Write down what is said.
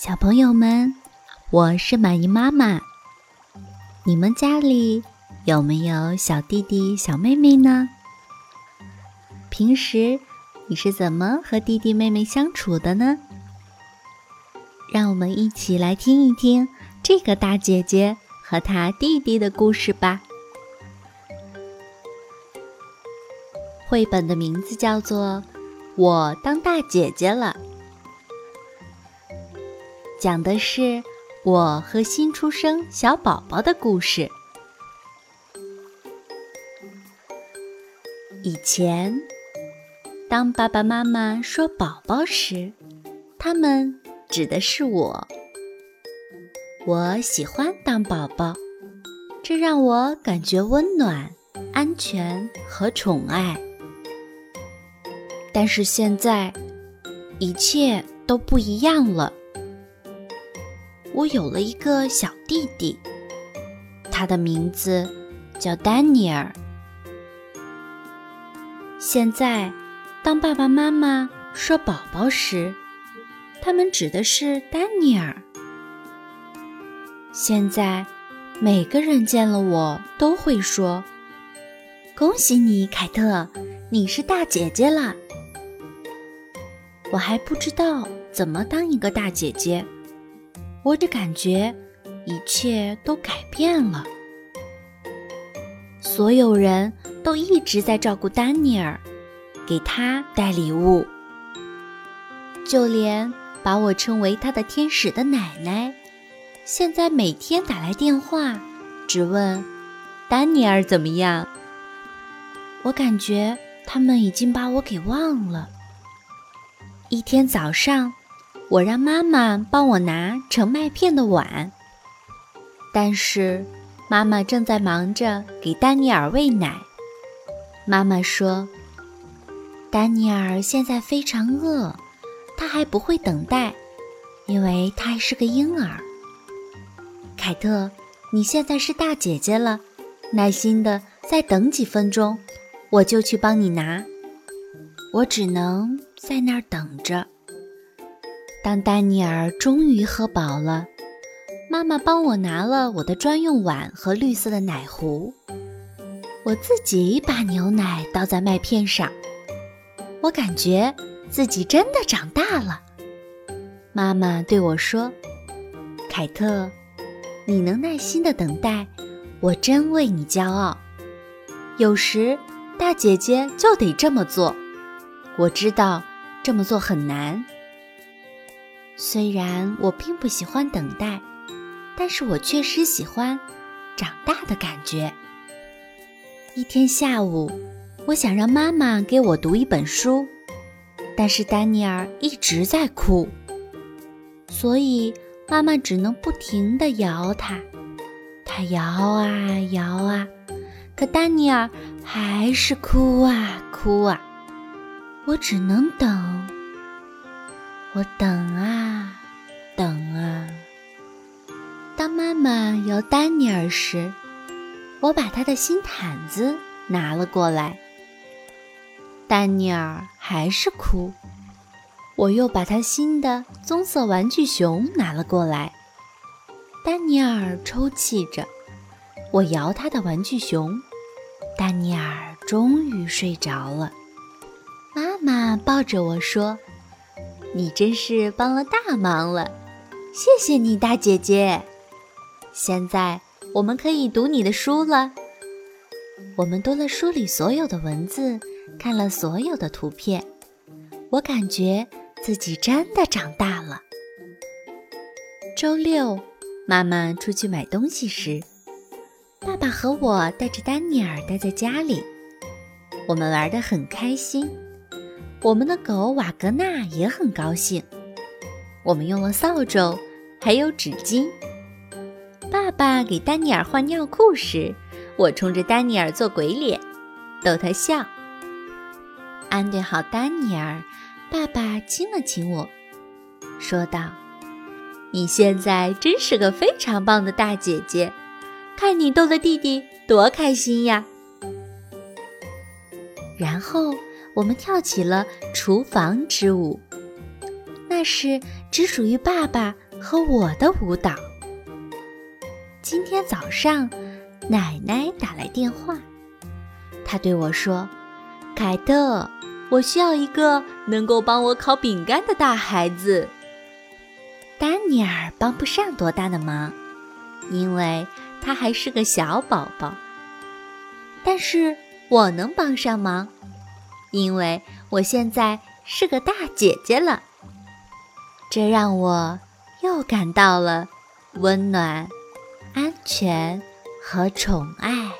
小朋友们，我是满意妈妈。你们家里有没有小弟弟、小妹妹呢？平时你是怎么和弟弟妹妹相处的呢？让我们一起来听一听这个大姐姐和她弟弟的故事吧。绘本的名字叫做《我当大姐姐了》。讲的是我和新出生小宝宝的故事。以前，当爸爸妈妈说“宝宝”时，他们指的是我。我喜欢当宝宝，这让我感觉温暖、安全和宠爱。但是现在，一切都不一样了。我有了一个小弟弟，他的名字叫丹尼尔。现在，当爸爸妈妈说“宝宝”时，他们指的是丹尼尔。现在，每个人见了我都会说：“恭喜你，凯特，你是大姐姐了。”我还不知道怎么当一个大姐姐。我只感觉一切都改变了。所有人都一直在照顾丹尼尔，给他带礼物，就连把我称为他的天使的奶奶，现在每天打来电话，只问丹尼尔怎么样。我感觉他们已经把我给忘了。一天早上。我让妈妈帮我拿盛麦片的碗，但是妈妈正在忙着给丹尼尔喂奶。妈妈说：“丹尼尔现在非常饿，他还不会等待，因为他还是个婴儿。”凯特，你现在是大姐姐了，耐心的再等几分钟，我就去帮你拿。我只能在那儿等着。当丹尼尔终于喝饱了，妈妈帮我拿了我的专用碗和绿色的奶壶，我自己把牛奶倒在麦片上，我感觉自己真的长大了。妈妈对我说：“凯特，你能耐心的等待，我真为你骄傲。有时大姐姐就得这么做，我知道这么做很难。”虽然我并不喜欢等待，但是我确实喜欢长大的感觉。一天下午，我想让妈妈给我读一本书，但是丹尼尔一直在哭，所以妈妈只能不停地摇他。他摇啊摇啊，可丹尼尔还是哭啊哭啊。我只能等。我等啊，等啊。当妈妈摇丹尼尔时，我把他的新毯子拿了过来。丹尼尔还是哭。我又把他新的棕色玩具熊拿了过来。丹尼尔抽泣着。我摇他的玩具熊，丹尼尔终于睡着了。妈妈抱着我说。你真是帮了大忙了，谢谢你，大姐姐。现在我们可以读你的书了。我们读了书里所有的文字，看了所有的图片，我感觉自己真的长大了。周六，妈妈出去买东西时，爸爸和我带着丹尼尔待在家里，我们玩得很开心。我们的狗瓦格纳也很高兴。我们用了扫帚，还有纸巾。爸爸给丹尼尔换尿裤时，我冲着丹尼尔做鬼脸，逗他笑。安顿好丹尼尔，爸爸亲了亲我，说道：“你现在真是个非常棒的大姐姐，看你逗的弟弟多开心呀！”然后。我们跳起了厨房之舞，那是只属于爸爸和我的舞蹈。今天早上，奶奶打来电话，她对我说：“凯特，我需要一个能够帮我烤饼干的大孩子。”丹尼尔帮不上多大的忙，因为他还是个小宝宝。但是我能帮上忙，因为我现在是个大姐姐了。这让我又感到了温暖、安全和宠爱。